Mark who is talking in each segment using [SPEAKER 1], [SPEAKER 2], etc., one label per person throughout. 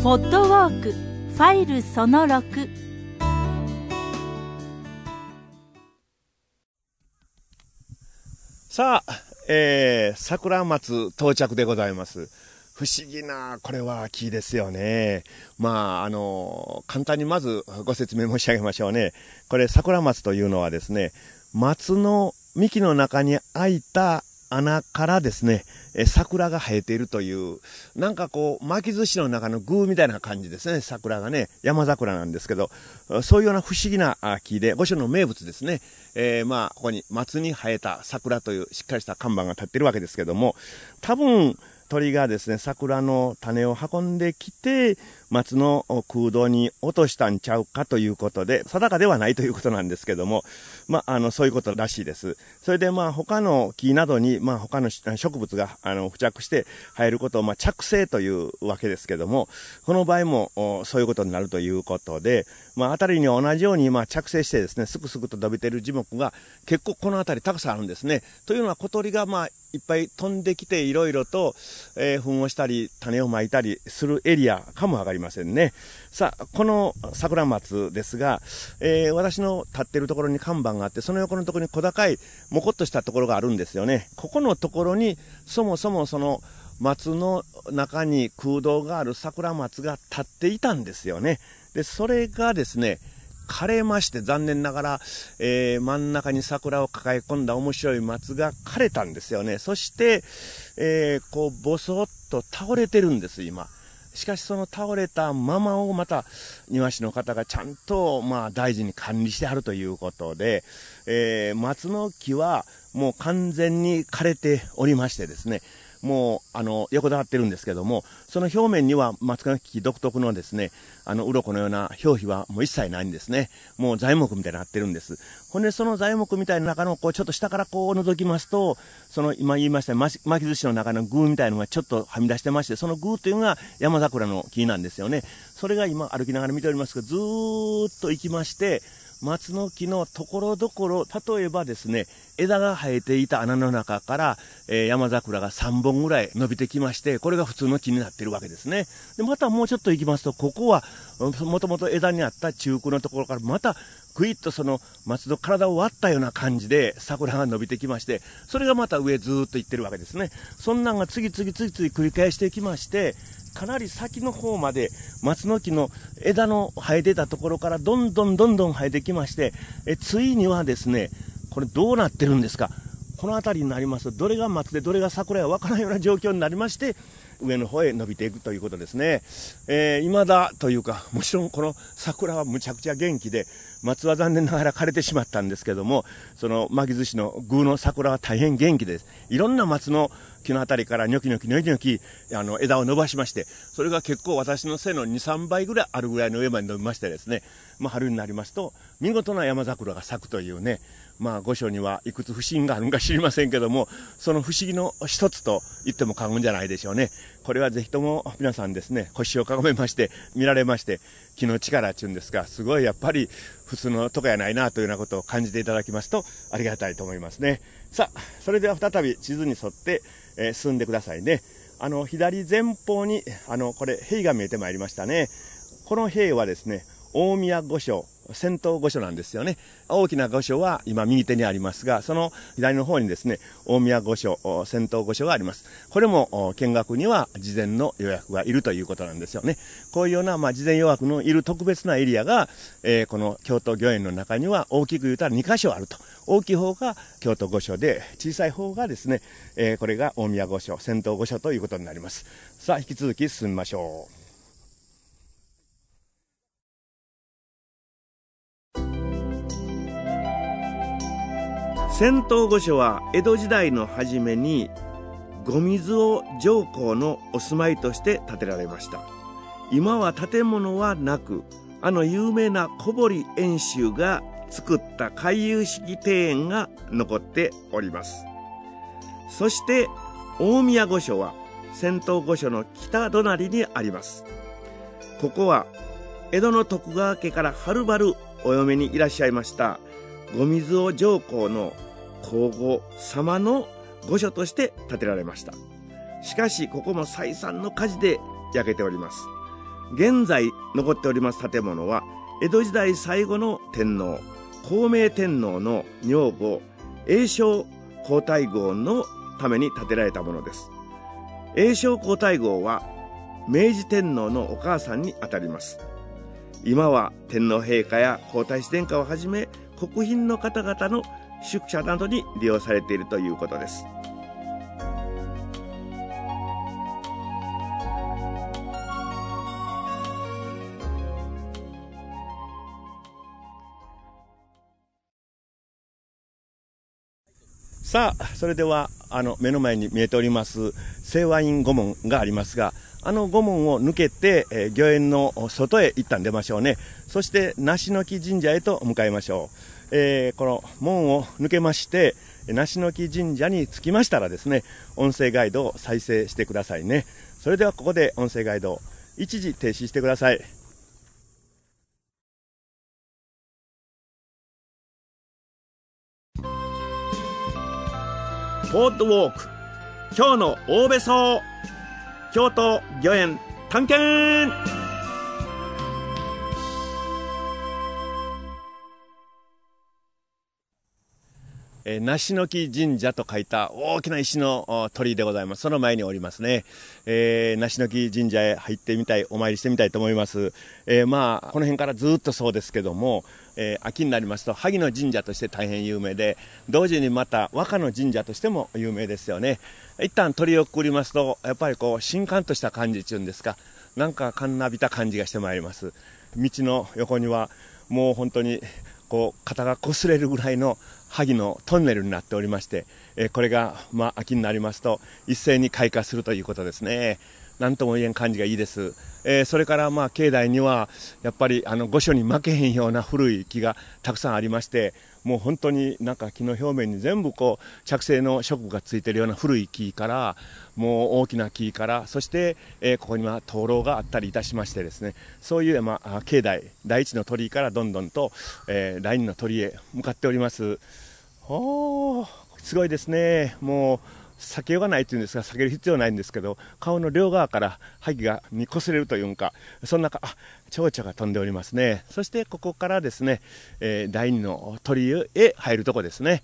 [SPEAKER 1] ポッドウォークファイルその6
[SPEAKER 2] さあ、えー、桜松到着でございます。不思議な、これは木ですよね。まあ、あの、簡単にまずご説明申し上げましょうね。これ、桜松というのはですね、松の幹の中に開いた穴からですね、え桜が生えているという、なんかこう、巻き寿司の中の具みたいな感じですね、桜がね、山桜なんですけど、そういうような不思議なあ木で、御所の名物ですね、えーまあ、ここに松に生えた桜というしっかりした看板が立ってるわけですけども、多分、鳥がですね、桜の種を運んできて、松の空洞に落としたんちゃうかということで、定かではないということなんですけども、まあ、あの、そういうことらしいです。それで、まあ、他の木などに、まあ、他の植物が、あの、付着して生えることを、まあ、着生というわけですけども、この場合も、そういうことになるということで、まあ、辺りに同じように、まあ、着生してですね、すくすくと伸びている樹木が、結構この辺りたくさんあるんですね。というのは小鳥が、まあ、いっぱい飛んできていろいろと、えー、糞をしたり、種をまいたりするエリアかもわかりませんね。さあ、この桜松ですが、えー、私の立ってるところに看板があって、その横のところに小高い、もこっとしたところがあるんですよね。ここのところに、そもそもその、松の中に空洞がある桜松が立っていたんですよね。で、それがですね、枯れまして残念ながら、えー、真ん中に桜を抱え込んだ面白い松が枯れたんですよね。そして、えー、こう、ぼそっと倒れてるんです、今。しかしその倒れたままをまた庭師の方がちゃんとまあ大事に管理してあるということで、えー、松の木はもう完全に枯れておりましてですね、もう、あの、横たわってるんですけども、その表面には松の木独特のですね、あの、鱗のような表皮はもう一切ないんですね。もう材木みたいになってるんです。ほんで、その材木みたいな中の、こう、ちょっと下からこう覗きますと、その、今言いました巻き寿司の中のグーみたいなのがちょっとはみ出してまして、そのグーというのが山桜の木なんですよね。それが今歩きながら見ておりますけど、ずーっと行きまして、松の木のところどころ、例えばですね、枝が生えていた穴の中から、えー、山桜が3本ぐらい伸びてきまして、これが普通の木になっているわけですね。で、またもうちょっと行きますと、ここは、もともと枝にあった中空のところから、また、ぐいっとその松の体を割ったような感じで桜が伸びてきまして、それがまた上ずっと行ってるわけですね。そんなんが次々次々繰り返してきまして、かなり先の方まで松の木の枝の生えてたところからどんどんどんどん生えてきまして、えついにはですね、これどうなってるんですか？この辺りになりますと、どれが松でどれが桜やわからないような状況になりまして、上の方へ伸びていくということですね。えー、未だというか、もちろんこの桜はむちゃくちゃ元気で、松は残念ながら枯れてしまったんですけども、その巻き寿司の宮の桜は大変元気です。いろんな松の木のあたりからニョキニョキニョキニョキ、あの、枝を伸ばしまして、それが結構私の背の2、3倍ぐらいあるぐらいの上まで伸びましてですね、まあ春になりますと、見事な山桜が咲くというね、まあ、御所にはいくつ不審があるんか知りませんけども、その不思議の一つと言っても過言じゃないでしょうね。これはぜひとも皆さんですね、腰をかがめまして、見られまして、気の力っていうんですか、すごいやっぱり普通のとかやないなというようなことを感じていただきますとありがたいと思いますね。さあ、それでは再び地図に沿って、えー、進んでくださいね。あの、左前方に、あの、これ、塀が見えてまいりましたね。この兵はですね、大宮御所、先頭御所なんですよね。大きな御所は今右手にありますが、その左の方にですね、大宮御所、先頭御所があります。これも見学には事前の予約がいるということなんですよね。こういうような、まあ、事前予約のいる特別なエリアが、えー、この京都御苑の中には大きく言うたら2箇所あると。大きい方が京都御所で、小さい方がですね、えー、これが大宮御所、先頭御所ということになります。さあ、引き続き進みましょう。仙洞御所は江戸時代の初めに後水尾上皇のお住まいとして建てられました。今は建物はなくあの有名な小堀遠州が作った回遊式庭園が残っております。そして大宮御所は仙洞御所の北隣にあります。ここは江戸の徳川家からはるばるお嫁にいらっしゃいました後水尾上皇の皇后様の御所として建てられました。しかしここも再三の火事で焼けております。現在残っております建物は江戸時代最後の天皇孝明天皇の女房栄昌皇太后のために建てられたものです。栄昌皇太后は明治天皇のお母さんにあたります。今は天皇陛下や皇太子殿下をはじめ国賓の方々の宿舎などに利用されているということです。さあ、それでは、あの、目の前に見えております、清和院御門がありますが、あの御門を抜けて、えー、御苑の外へ一旦出ましょうね。そして、梨の木神社へと向かいましょう。えー、この門を抜けまして、梨の木神社に着きましたらですね、音声ガイドを再生してくださいね。それではここで音声ガイド、一時停止してください。ポッドウォーク今日の大べそ京都御苑探検。え梨の木神社と書いた大きな石の鳥居でございます。その前におりますね。えー、梨の木神社へ入ってみたい、お参りしてみたいと思います。えー、まあ、この辺からずっとそうですけども、えー、秋になりますと萩の神社として大変有名で同時にまた和歌の神社としても有名ですよね一旦取り送りますとやっぱりこう新刊とした感じっていうんですかなんかかんなびた感じがしてまいります道の横にはもう本当にこう肩が擦れるぐらいの萩のトンネルになっておりまして、えこれが、まあ、秋になりますと一斉に開花するということですね。何とも言えん感じがいいです。えー、それからまあ境内にはやっぱりあの御所に負けへんような古い木がたくさんありましてもう本当になんか木の表面に全部こう着生の色がついてるような古い木からもう大きな木からそして、えー、ここには灯籠があったりいたしましてですね。そういう、まあ、境内第一の鳥居からどんどんと、えー、第二の鳥居へ向かっております。おすごいですね。もう避けようがないというんですが、避ける必要ないんですけど、顔の両側から萩がに擦れるというか、そんなか、あ、蝶々が飛んでおりますね。そしてここからですね、えー、第二の鳥居へ入るとこですね。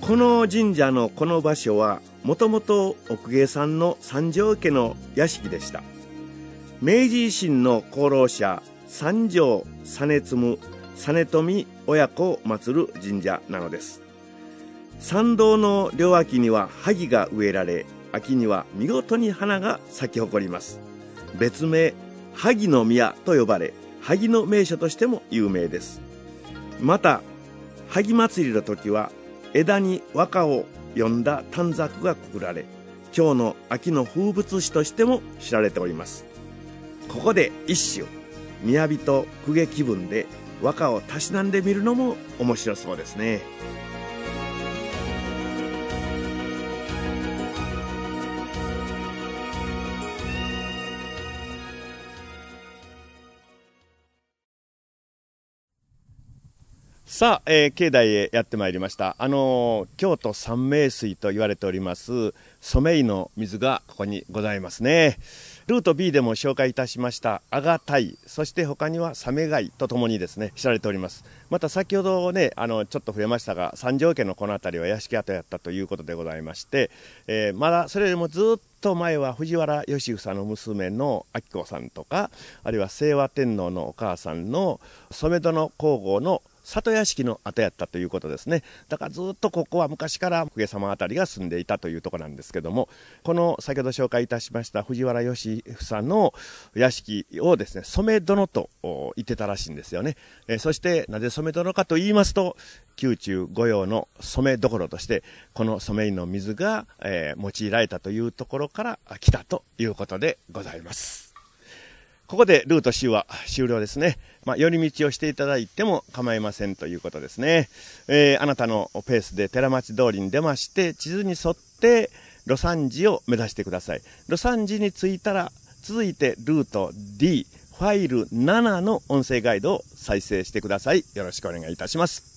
[SPEAKER 2] この神社のこの場所は、もともと奥芸さんの三条家の屋敷でした。明治維新の功労者三条実継実富親子を祀る神社なのです。参道の両脇には萩が植えられ秋には見事に花が咲き誇ります。別名萩の宮と呼ばれ萩の名所としても有名です。また萩祭りの時は枝に和歌を詠んだ短冊がくくられ今日の秋の風物詩としても知られております。ここで一首雅と公家気分で和歌をたしなんでみるのも面白そうですね。さあ、えー、境内へやってまいりました。あのー、京都三名水と言われております、染井の水がここにございますね。ルート B でも紹介いたしましたアガタイ、そして他にはサメガイとともにですね、知られております。また先ほどね、あの、ちょっと触れましたが、三条家のこの辺りは屋敷跡やったということでございまして、えー、まだそれよりもずっと前は藤原義房の娘の明子さんとか、あるいは清和天皇のお母さんの染戸の皇后の里屋敷の跡やったということですね。だからずっとここは昔から公家様あたりが住んでいたというとこなんですけども、この先ほど紹介いたしました藤原義房の屋敷をですね、染殿と言ってたらしいんですよね。えそしてなぜ染殿かと言いますと、宮中御用の染所として、この染井の水が、え、用いられたというところから来たということでございます。ここでルート C は終了ですね。まあ、寄り道をしていただいても構いませんということですね。えー、あなたのペースで寺町通りに出まして、地図に沿って魯山寺を目指してください。魯山寺に着いたら、続いてルート D、ファイル7の音声ガイドを再生してください。よろしくお願いいたします。